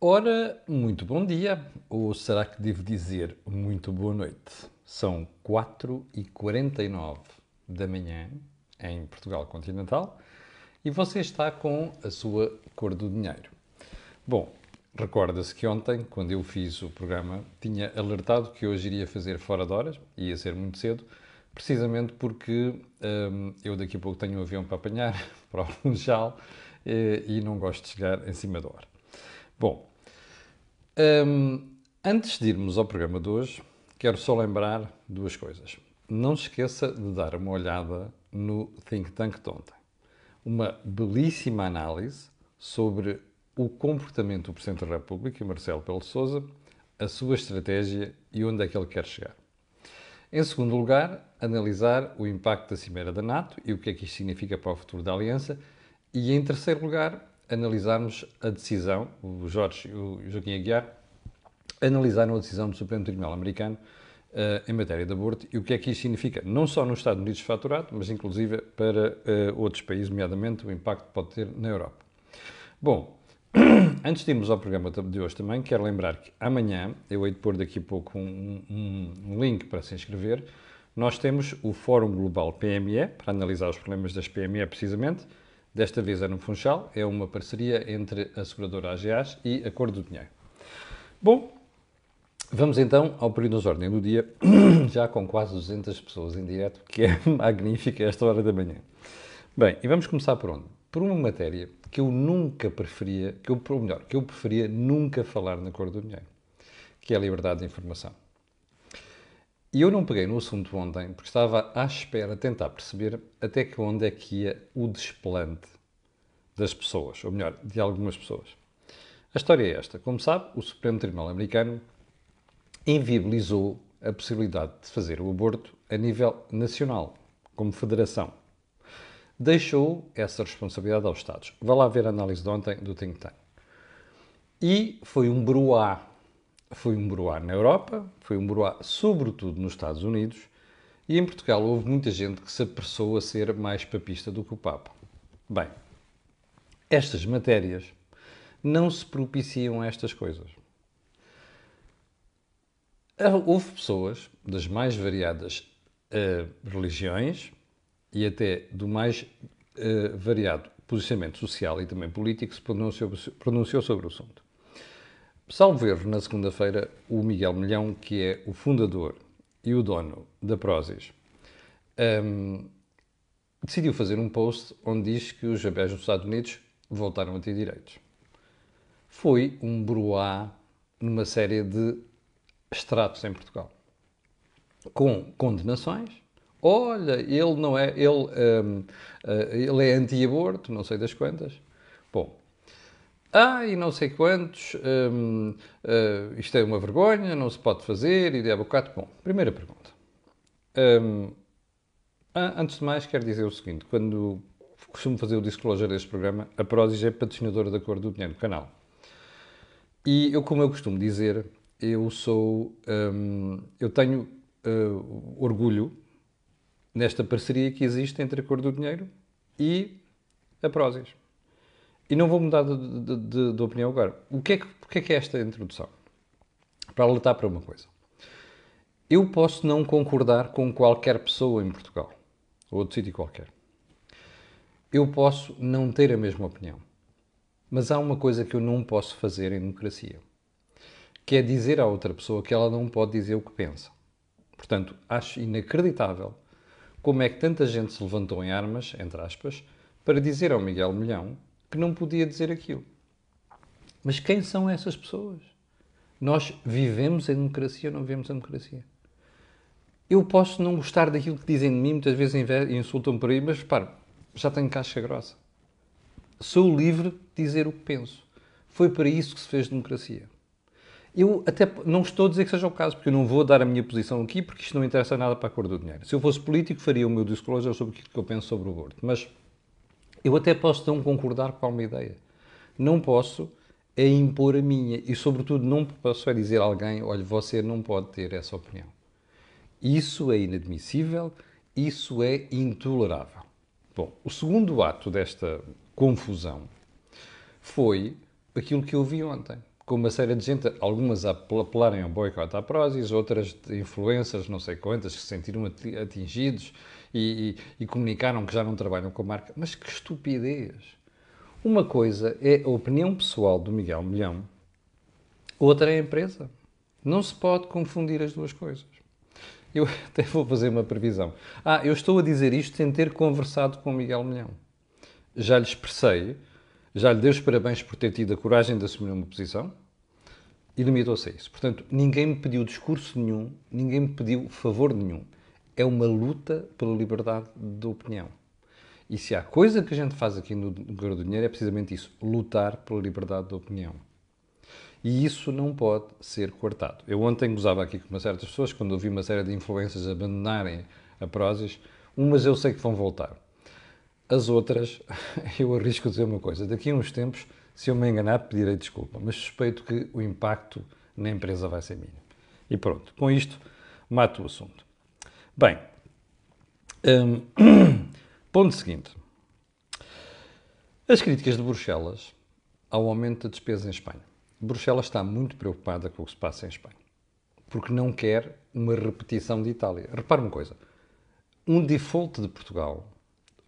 Ora, muito bom dia, ou será que devo dizer muito boa noite? São 4h49 da manhã em Portugal continental e você está com a sua cor do dinheiro. Bom, recorda-se que ontem, quando eu fiz o programa, tinha alertado que hoje iria fazer fora de horas, ia ser muito cedo, precisamente porque hum, eu daqui a pouco tenho um avião para apanhar para o Funchal eh, e não gosto de chegar em cima da hora. Bom, hum, antes de irmos ao programa de hoje, quero só lembrar duas coisas. Não se esqueça de dar uma olhada no Think Tank de ontem. Uma belíssima análise sobre o comportamento do Presidente da República, Marcelo Pelo Sousa, a sua estratégia e onde é que ele quer chegar. Em segundo lugar, analisar o impacto da Cimeira da NATO e o que é que isto significa para o futuro da Aliança. E em terceiro lugar, analisarmos a decisão, o Jorge e o Joaquim Aguiar analisaram a decisão do Supremo Tribunal Americano uh, em matéria de aborto e o que é que isto significa, não só nos Estados Unidos faturado, mas inclusive para uh, outros países, nomeadamente o impacto que pode ter na Europa. Bom, antes de irmos ao programa de hoje também, quero lembrar que amanhã, eu hei de pôr daqui a pouco um, um, um link para se inscrever, nós temos o Fórum Global PME, para analisar os problemas das PME precisamente, desta vez é no Funchal, é uma parceria entre a seguradora AGAs e a Cor do Dinheiro. Bom, Vamos então ao período de ordem do dia, já com quase 200 pessoas em direto, que é magnífica esta hora da manhã. Bem, e vamos começar por onde? Por uma matéria que eu nunca preferia, que eu, ou melhor, que eu preferia nunca falar na cor do dinheiro, que é a liberdade de informação. E eu não peguei no assunto ontem porque estava à espera de tentar perceber até que onde é que ia o desplante das pessoas, ou melhor, de algumas pessoas. A história é esta. Como sabe, o Supremo Tribunal Americano inviabilizou a possibilidade de fazer o aborto a nível nacional, como federação. Deixou essa responsabilidade aos Estados. Vá lá ver a análise de ontem do Think Tank. E foi um bruá. Foi um bruá na Europa, foi um bruá sobretudo nos Estados Unidos, e em Portugal houve muita gente que se apressou a ser mais papista do que o Papa. Bem, estas matérias não se propiciam a estas coisas. Houve pessoas das mais variadas uh, religiões e até do mais uh, variado posicionamento social e também político que se pronunciou, pronunciou sobre o assunto. Salvo erro, na segunda-feira, o Miguel Milhão, que é o fundador e o dono da Prozis, um, decidiu fazer um post onde diz que os bebés nos Estados Unidos voltaram a ter direitos. Foi um bruá numa série de extratos em Portugal, com condenações. Olha, ele não é, ele, um, eh, ele é anti-aborto, não sei das quantas. Bom, ah, e não sei quantos, um, uh, eh, isto é uma vergonha, não se pode fazer, e de abocado. Bom, primeira pergunta. Um, antes de mais, quero dizer o seguinte: quando costumo fazer o disclosure deste programa, a Prozis é patrocinadora da cor do dinheiro do canal. E eu, como eu costumo dizer, eu sou. Um, eu tenho uh, orgulho nesta parceria que existe entre a Cor do Dinheiro e a Prozis. E não vou mudar de, de, de, de opinião agora. O que, é que, é que é esta introdução? Para alertar para uma coisa. Eu posso não concordar com qualquer pessoa em Portugal, ou outro sítio qualquer. Eu posso não ter a mesma opinião. Mas há uma coisa que eu não posso fazer em democracia que é dizer à outra pessoa que ela não pode dizer o que pensa. Portanto, acho inacreditável como é que tanta gente se levantou em armas, entre aspas, para dizer ao Miguel Milhão que não podia dizer aquilo. Mas quem são essas pessoas? Nós vivemos em democracia ou não vivemos em democracia? Eu posso não gostar daquilo que dizem de mim, muitas vezes insultam por aí, mas repare, já tenho caixa grossa. Sou livre de dizer o que penso. Foi para isso que se fez democracia. Eu até não estou a dizer que seja o caso, porque eu não vou dar a minha posição aqui, porque isto não interessa nada para a cor do dinheiro. Se eu fosse político, faria o meu disclosure sobre o que eu penso sobre o aborto. Mas eu até posso não concordar com alguma ideia. Não posso é impor a minha. E, sobretudo, não posso é dizer a alguém, olha, você não pode ter essa opinião. Isso é inadmissível, isso é intolerável. Bom, o segundo ato desta confusão foi aquilo que eu vi ontem com uma série de gente, algumas apelarem ao boicote à Prozis, outras influências, não sei quantas, que se sentiram atingidos e, e, e comunicaram que já não trabalham com a marca. Mas que estupidez! Uma coisa é a opinião pessoal do Miguel Milhão, outra é a empresa. Não se pode confundir as duas coisas. Eu até vou fazer uma previsão. Ah, eu estou a dizer isto sem ter conversado com o Miguel Milhão. Já lhe expressei, já lhe dei os parabéns por ter tido a coragem de assumir uma posição e limitou-se a isso. Portanto, ninguém me pediu discurso nenhum, ninguém me pediu favor nenhum. É uma luta pela liberdade de opinião. E se há coisa que a gente faz aqui no Dinheiro é precisamente isso: lutar pela liberdade de opinião. E isso não pode ser cortado. Eu ontem gozava aqui com uma certas pessoas, quando ouvi uma série de influências abandonarem a Prozis, umas eu sei que vão voltar. As outras, eu arrisco dizer uma coisa: daqui a uns tempos, se eu me enganar, pedirei desculpa, mas suspeito que o impacto na empresa vai ser mínimo. E pronto, com isto, mato o assunto. Bem, hum, Ponto seguinte. As críticas de Bruxelas ao aumento da despesa em Espanha. Bruxelas está muito preocupada com o que se passa em Espanha, porque não quer uma repetição de Itália. Repare uma coisa: um default de Portugal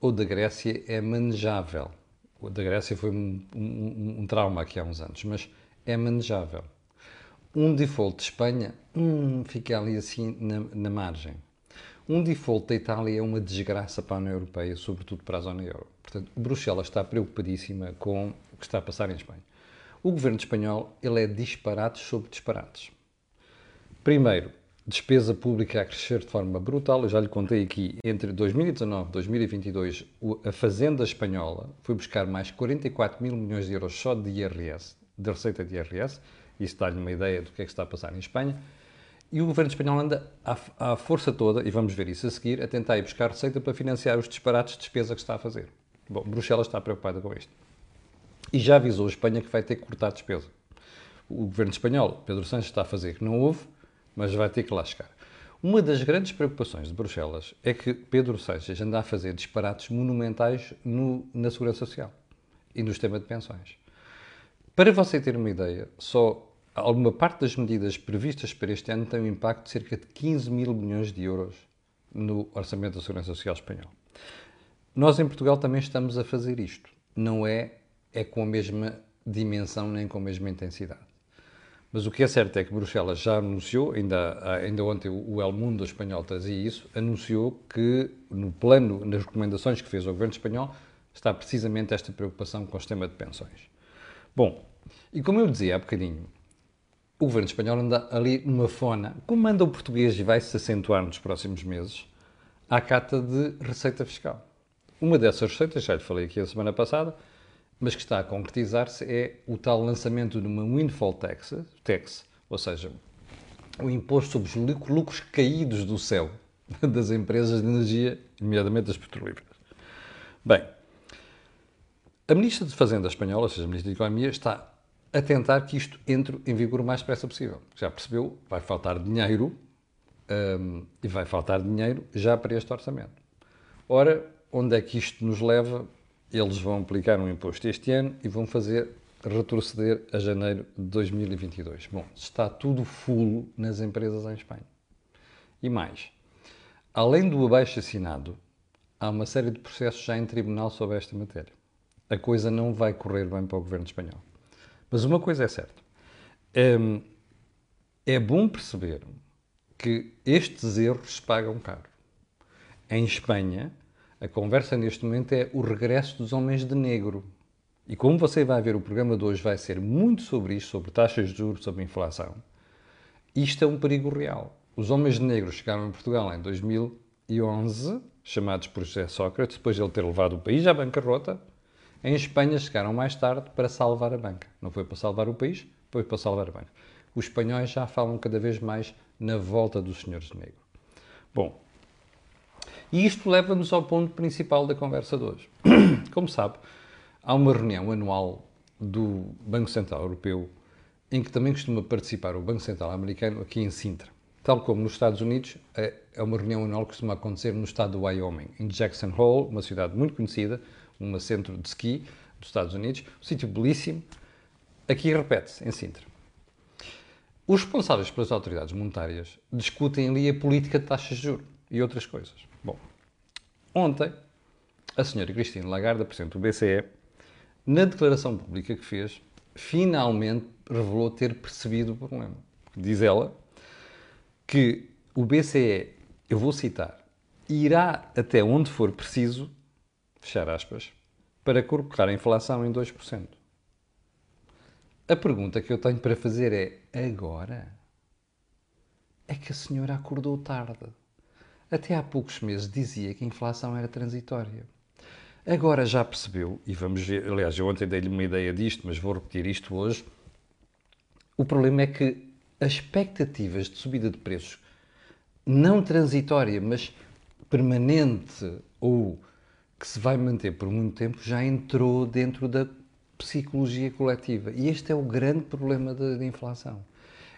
ou da Grécia é manejável. O da Grécia foi um, um, um, trauma aqui há uns anos, mas é manejável. Um default de Espanha hum, fica ali assim na, na margem. Um default da Itália é uma desgraça para a União Europeia, sobretudo para a zona euro. Portanto, Bruxelas está preocupadíssima com o que está a passar em Espanha. O governo espanhol ele é disparates sobre disparates. Primeiro, despesa pública a crescer de forma brutal. Eu já lhe contei aqui, entre 2019 e 2022, a Fazenda Espanhola foi buscar mais 44 mil milhões de euros só de IRS, de receita de IRS. Isso dá-lhe uma ideia do que é que está a passar em Espanha. E o governo espanhol anda à, à, força toda, e vamos ver isso a seguir, a tentar ir buscar receita para financiar os disparates de despesa que está a fazer. Bom, Bruxelas está preocupada com isto. E já avisou a Espanha que vai ter que cortar despesa. O governo espanhol, Pedro Sánchez, está a fazer que não houve, mas vai ter que lá chegar. Uma das grandes preocupações de Bruxelas é que Pedro Sánchez anda a fazer disparates monumentais no, na Segurança Social e no sistema de pensões. Para você ter uma ideia, só alguma parte das medidas previstas para este ano tem um impacto de cerca de 15 mil milhões de euros no orçamento da Segurança Social espanhol. Nós em Portugal também estamos a fazer isto. Não é, é com a mesma dimensão nem com a mesma intensidade. Mas o que é certo é que Bruxelas já anunciou, ainda, ainda ontem o El Mundo espanhol trazia isso, anunciou que no plano, nas recomendações que fez ao governo espanhol, está precisamente esta preocupação com o sistema de pensões. Bom, e como eu dizia há bocadinho, o governo espanhol anda ali numa fona, como anda o português e vai se acentuar nos próximos meses, à cata de receita fiscal. Uma dessas receitas, já lhe falei aqui a semana passada, mas que está a concretizar-se, é o tal lançamento de uma windfall tax, tax, ou seja, o imposto sobre os lucros caídos do céu das empresas de energia, nomeadamente das petrolíferas. Bem, a Ministra de Fazenda espanhola, ou seja, a Ministra da Economia, está a tentar que isto entre em vigor o mais depressa possível. Já percebeu? Vai faltar dinheiro um, e vai faltar dinheiro já para este orçamento. Ora, onde é que isto nos leva? Eles vão aplicar um imposto este ano e vão fazer retroceder a janeiro de 2022. Bom, está tudo fulo nas empresas em Espanha. E mais, além do abaixo assinado, há uma série de processos já em tribunal sobre esta matéria. A coisa não vai correr bem para o governo espanhol. Mas uma coisa é certa. Hum, é bom perceber que estes erros se pagam caro. Em Espanha, a conversa neste momento é o regresso dos homens de negro. E como você vai ver, o programa de hoje vai ser muito sobre isto, sobre taxas de juros, sobre inflação. Isto é um perigo real. Os homens de negro chegaram em Portugal em 2011, chamados por José Sócrates, depois de ele ter levado o país à bancarrota, em Espanha chegaram mais tarde para salvar a banca. Não foi para salvar o país, foi para salvar a banca. Os espanhóis já falam cada vez mais na volta dos senhores de negro. Bom, e isto leva-nos ao ponto principal da conversa de hoje. Como sabe, há uma reunião anual do Banco Central Europeu em que também costuma participar o Banco Central Americano aqui em Sintra. Tal como nos Estados Unidos, é, é uma reunião anual que costuma acontecer no estado do Wyoming, em Jackson Hole, uma cidade muito conhecida, um centro de ski dos Estados Unidos, um sítio belíssimo. Aqui repete-se, em Sintra. Os responsáveis pelas autoridades monetárias discutem ali a política de taxas de juros e outras coisas. Bom, ontem, a senhora Cristina Lagarde, Presidente do BCE, na declaração pública que fez, finalmente revelou ter percebido o problema. Diz ela que o BCE, eu vou citar, irá até onde for preciso, fechar aspas, para colocar a inflação em 2%. A pergunta que eu tenho para fazer é: agora? É que a senhora acordou tarde. Até há poucos meses dizia que a inflação era transitória. Agora já percebeu, e vamos ver, aliás, eu ontem dei-lhe uma ideia disto, mas vou repetir isto hoje. O problema é que as expectativas de subida de preços, não transitória, mas permanente ou que se vai manter por muito tempo, já entrou dentro da psicologia coletiva. E este é o grande problema da, inflação.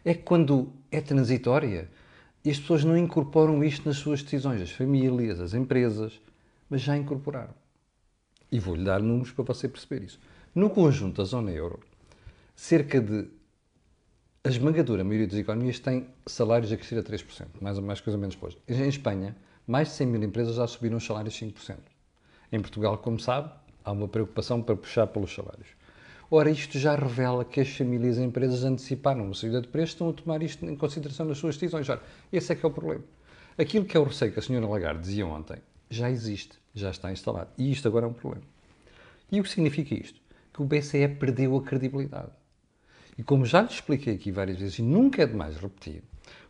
É que quando é transitória, e as pessoas não incorporam isto nas suas decisões, as famílias, as empresas, mas já incorporaram. E vou-lhe dar números para você perceber isso. No conjunto da zona euro, cerca de. A esmagadora maioria das economias tem salários a crescer a 3%, mais ou mais coisa menos depois. Em Espanha, mais de 100 mil empresas já subiram os salários 5%. Em Portugal, como sabe, há uma preocupação para puxar pelos salários. Ora, isto já revela que as famílias e empresas anteciparam uma subida de preços, estão a tomar isto em consideração nas suas decisões. Ora, esse é que é o problema. Aquilo que é o receio que a senhora Lagarde dizia ontem, já existe, já está instalado. E isto agora é um problema. E o que significa isto? Que o BCE perdeu a credibilidade. E como já lhe expliquei aqui várias vezes, e nunca é demais repetir,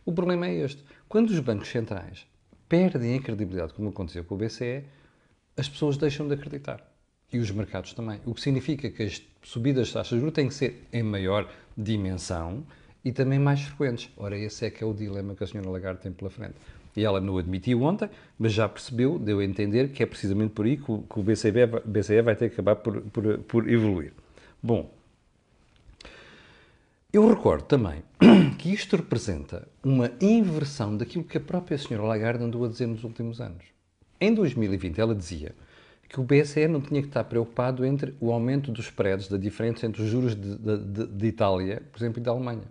o problema é este. Quando os bancos centrais perdem a credibilidade, como aconteceu com o BCE, as pessoas deixam de acreditar. E os mercados também. O que significa que as subidas de taxas de juros têm que ser em maior dimensão e também mais frequentes. Ora, esse é que é o dilema que a senhora Lagarde tem pela frente. E ela não admitiu ontem, mas já percebeu, deu a entender que é precisamente por aí que o, que o BCE, BCE vai ter que acabar por, por, por evoluir. Bom, eu recordo também que isto representa uma inversão daquilo que a própria senhora Lagarde andou a dizer nos últimos anos. Em 2020, ela dizia que o BCE não tinha que estar preocupado entre o aumento dos spreads, da diferença entre os juros de, de, de Itália, por exemplo, e da Alemanha.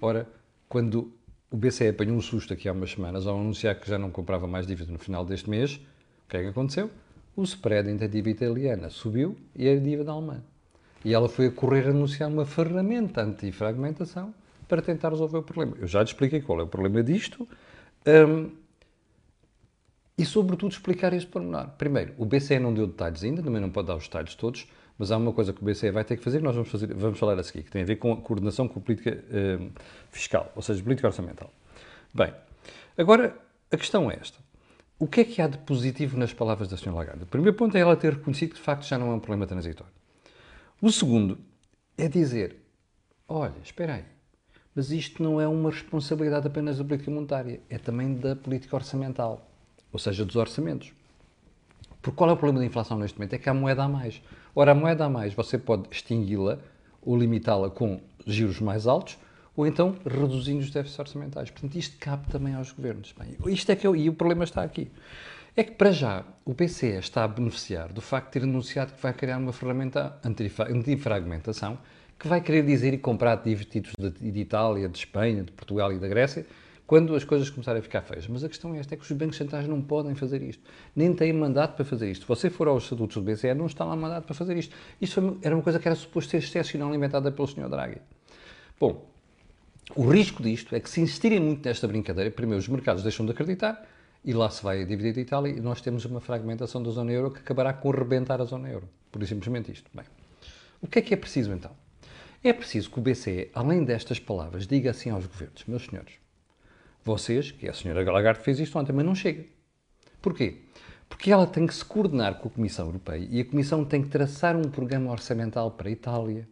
Ora, quando o BCE apanhou um susto aqui há umas semanas ao anunciar que já não comprava mais dívida no final deste mês, o que é que aconteceu? O spread entre a dívida italiana subiu e a dívida alemã. E ela foi a correr anunciar uma ferramenta anti-fragmentação para tentar resolver o problema. Eu já te expliquei qual é o problema disto um, e, sobretudo, explicar este pormenor. Primeiro, o BCE não deu detalhes ainda, também não pode dar os detalhes todos, mas há uma coisa que o BCE vai ter que fazer, que nós vamos, fazer, vamos falar a seguir, que tem a ver com a coordenação com a política um, fiscal, ou seja, política orçamental. Bem, agora a questão é esta. O que é que há de positivo nas palavras da Sra. Lagarde? O primeiro ponto é ela ter reconhecido que, de facto, já não é um problema transitório. O segundo é dizer: olha, espera aí, mas isto não é uma responsabilidade apenas da política monetária, é também da política orçamental, ou seja, dos orçamentos. Porque qual é o problema da inflação neste momento? É que há moeda a mais. Ora, a moeda a mais você pode extingui-la ou limitá-la com juros mais altos ou então reduzindo os déficits orçamentais. Portanto, isto cabe também aos governos. Bem, isto é que eu, e o problema está aqui. É que, para já, o BCE está a beneficiar do facto de ter anunciado que vai criar uma ferramenta antifragmentação que vai querer dizer e comprar títulos de, de Itália, de Espanha, de Portugal e da Grécia quando as coisas começarem a ficar feias. Mas a questão é esta, é que os bancos centrais não podem fazer isto. Nem têm mandato para fazer isto. Você for aos estatutos do BCE, não está lá mandato para fazer isto. Isto era uma coisa que era suposto ser excepcional inventada pelo Sr. Draghi. Bom, o risco disto é que se insistirem muito nesta brincadeira, primeiro os mercados deixam de acreditar e lá se vai a dívida de Itália e nós temos uma fragmentação da zona euro que acabará com rebentar a zona euro. Por simplesmente isto. Bem, o que é que é preciso então? É preciso que o BCE, além destas palavras, diga assim aos governos, meus senhores, vocês, que a senhora Lagarde fez isto ontem, mas não chega. Porquê? Porque ela tem que se coordenar com a Comissão Europeia e a Comissão tem que traçar um programa orçamental para a Itália,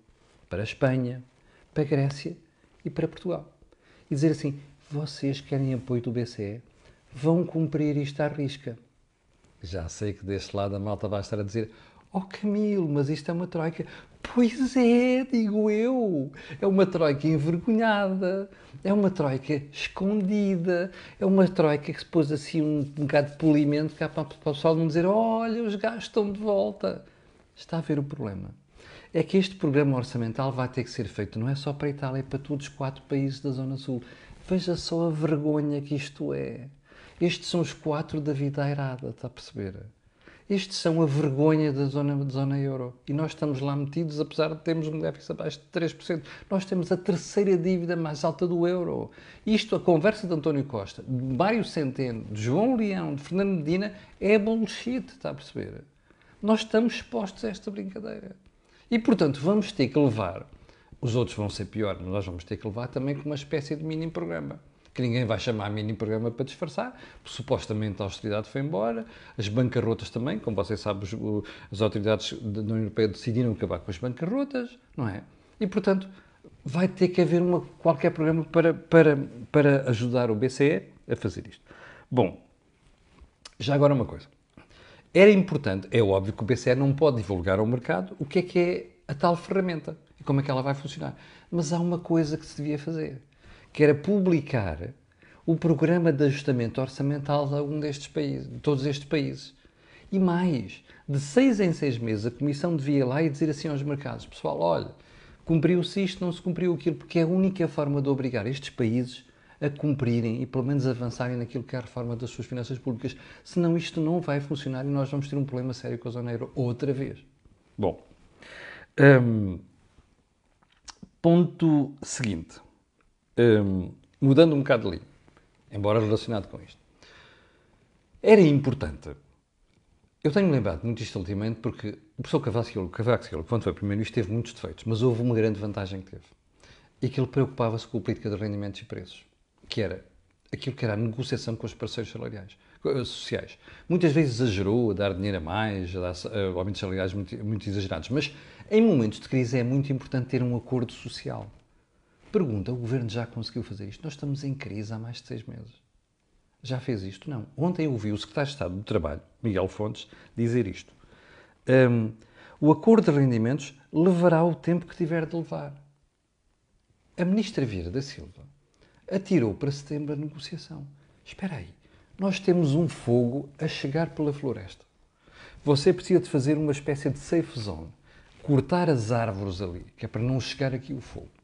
para a Espanha, para a Grécia e para Portugal. E dizer assim, vocês querem apoio do BCE? vão cumprir isto à risca. Já sei que deste lado a malta vai estar a dizer: Oh Camilo, mas isto é uma troika. Pois é, digo eu. É uma troika envergonhada, é uma troika escondida, é uma troika que se pôs assim um, bocado de polimento cá para, para o pessoal não dizer: Olha, os gajos estão de volta. Está a ver o problema. é que este programa orçamental vai ter que ser feito não é só para a Itália, é para todos os quatro países da Zona Sul. Veja só a vergonha que isto é. Estes são os quatro da vida airada, está a perceber? Estes são a vergonha da zona, da zona euro. E nós estamos lá metidos, apesar de termos um déficit abaixo de 3%. Nós temos a terceira dívida mais alta do euro. Isto, a conversa de António Costa, de Mário Centeno, de João Leão, de Fernando Medina, é bullshit, está a perceber? Nós estamos expostos a esta brincadeira. E, portanto, vamos ter que levar, os outros vão ser pior, mas nós vamos ter que levar também com uma espécie de mini programa que ninguém vai chamar mini programa para disfarçar. Supostamente a austeridade foi embora, as bancarrotas também, como vocês sabem, as autoridades da União Europeia decidiram acabar com as bancarrotas, não é? E, portanto, vai ter que haver uma, qualquer programa para, para, para ajudar o BCE a fazer isto. Bom, já agora uma coisa. Era importante, é óbvio que o BCE não pode divulgar ao mercado o que é que é a tal ferramenta e como é que ela vai funcionar. Mas há uma coisa que se devia fazer que era publicar o programa de ajustamento orçamental de algum destes países, de todos estes países. E mais, de seis em seis meses a Comissão devia ir lá e dizer assim aos mercados, pessoal, olha, cumpriu-se isto, não se cumpriu aquilo, porque é a única forma de obrigar estes países a cumprirem e pelo menos avançarem naquilo que é a reforma das suas finanças públicas. Senão isto não vai funcionar e nós vamos ter um problema sério com a zona euro outra vez. Bom, hum, ponto seguinte um, mudando um bocado ali, embora relacionado com isto. Era importante. Eu tenho lembrado muito isto ultimamente porque o professor Cavaco Silva, quando foi primeiro-ministro, teve muitos defeitos, mas houve uma grande vantagem que teve. E que ele preocupava-se com a política de rendimentos e preços, que era aquilo que era a negociação com os parceiros salariais, eh, sociais. Muitas vezes exagerou a dar dinheiro a mais, a dar uh, aumentos salariais muito, muito exagerados, mas em momentos de crise é muito importante ter um acordo social. Pergunta: o governo já conseguiu fazer isto? Nós estamos em crise há mais de seis meses. Já fez isto? Não. Ontem eu ouvi o secretário de Estado do Trabalho, Miguel Fontes, dizer isto. Um, o acordo de rendimentos levará o tempo que tiver de levar. A ministra Vieira da Silva atirou para setembro a negociação. Espera aí, nós temos um fogo a chegar pela floresta. Você precisa de fazer uma espécie de safe zone, cortar as árvores ali, que é para não chegar aqui o fogo.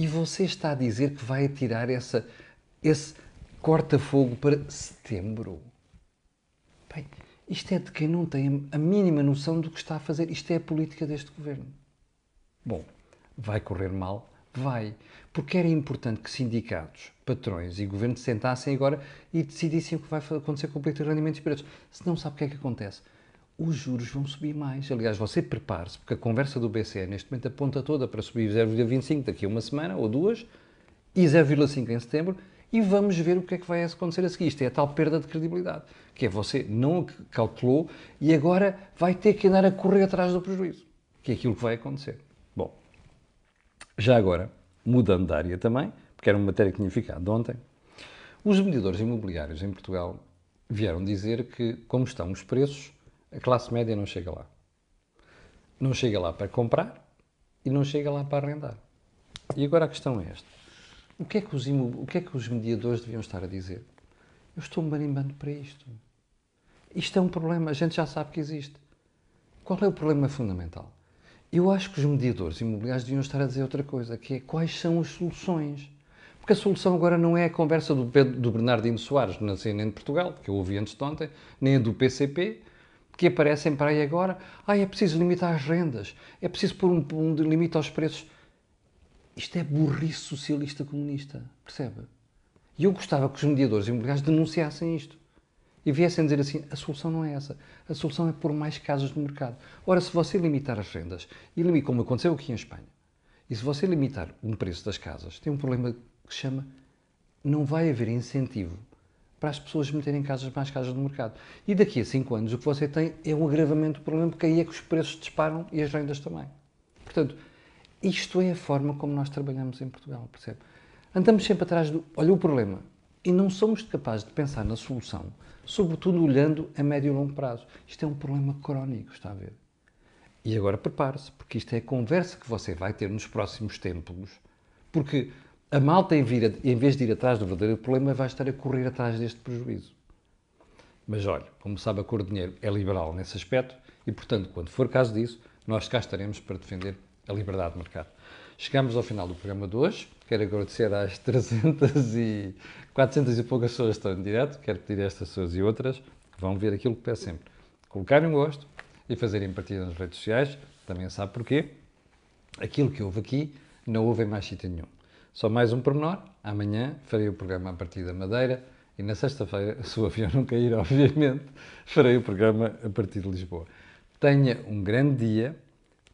E você está a dizer que vai atirar essa, esse corta-fogo para setembro. Bem, isto é de quem não tem a mínima noção do que está a fazer. Isto é a política deste governo. Bom, vai correr mal? Vai. Porque era importante que sindicatos, patrões e governo sentassem agora e decidissem o que vai acontecer com o política de rendimentos e preços. Se não sabe o que é que acontece os juros vão subir mais. Aliás, você prepare-se, porque a conversa do BCE neste momento aponta toda para subir 0,25 daqui a uma semana ou duas e 0,5 em setembro e vamos ver o que é que vai acontecer a seguir. Isto é a tal perda de credibilidade, que é você não calculou e agora vai ter que andar a correr atrás do prejuízo, que é aquilo que vai acontecer. Bom, já agora, mudando de área também, porque era uma matéria que tinha ficado ontem, os medidores imobiliários em Portugal vieram dizer que, como estão os preços, a classe média não chega lá. Não chega lá para comprar e não chega lá para arrendar. E agora a questão é esta. O que é que os, o que é que os mediadores deviam estar a dizer? Eu estou marimbando para isto. Isto é um problema, a gente já sabe que existe. Qual é o problema fundamental? Eu acho que os mediadores imobiliários deviam estar a dizer outra coisa, que é quais são as soluções. Porque a solução agora não é a conversa do, Pedro, do Bernardino Soares na CNN de Portugal, que eu ouvi antes de ontem, nem a do PCP, que aparecem para aí agora. Ah, é preciso limitar as rendas, é preciso pôr um, um limite aos preços. Isto é burrice socialista comunista, percebe? E eu gostava que os mediadores imobiliários denunciassem isto e viessem dizer assim: a solução não é essa, a solução é pôr mais casas no mercado. Ora, se você limitar as rendas, e como aconteceu aqui em Espanha, e se você limitar um preço das casas, tem um problema que se chama não vai haver incentivo para as pessoas meterem casas mais casas no mercado. E daqui a 5 anos o que você tem é um agravamento do problema, porque aí é que os preços disparam e as rendas também. Portanto, isto é a forma como nós trabalhamos em Portugal, percebe? Andamos sempre atrás do. Olha o problema. E não somos capazes de pensar na solução, sobretudo olhando a médio e longo prazo. Isto é um problema crónico, está a ver? E agora prepare-se, porque isto é a conversa que você vai ter nos próximos tempos, porque a malta, em, vir, em vez de ir atrás do verdadeiro problema, vai estar a correr atrás deste prejuízo. Mas olha, como sabe, a cor de dinheiro é liberal nesse aspecto e, portanto, quando for caso disso, nós cá estaremos para defender a liberdade de mercado. Chegamos ao final do programa de hoje. Quero agradecer às 300 e 400 e poucas pessoas que estão em direto. Quero pedir a estas pessoas e outras que vão ver aquilo que peço sempre. Colocarem um gosto e fazerem partida nas redes sociais. Também sabe porquê. Aquilo que houve aqui não houve em mais sítio nenhum. Só mais um pormenor. Amanhã farei o programa a partir da Madeira e na sexta-feira, se o avião não cair, obviamente, farei o programa a partir de Lisboa. Tenha um grande dia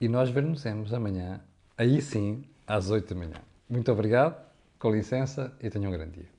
e nós vermos amanhã, aí sim, às 8 da manhã. Muito obrigado, com licença e tenha um grande dia.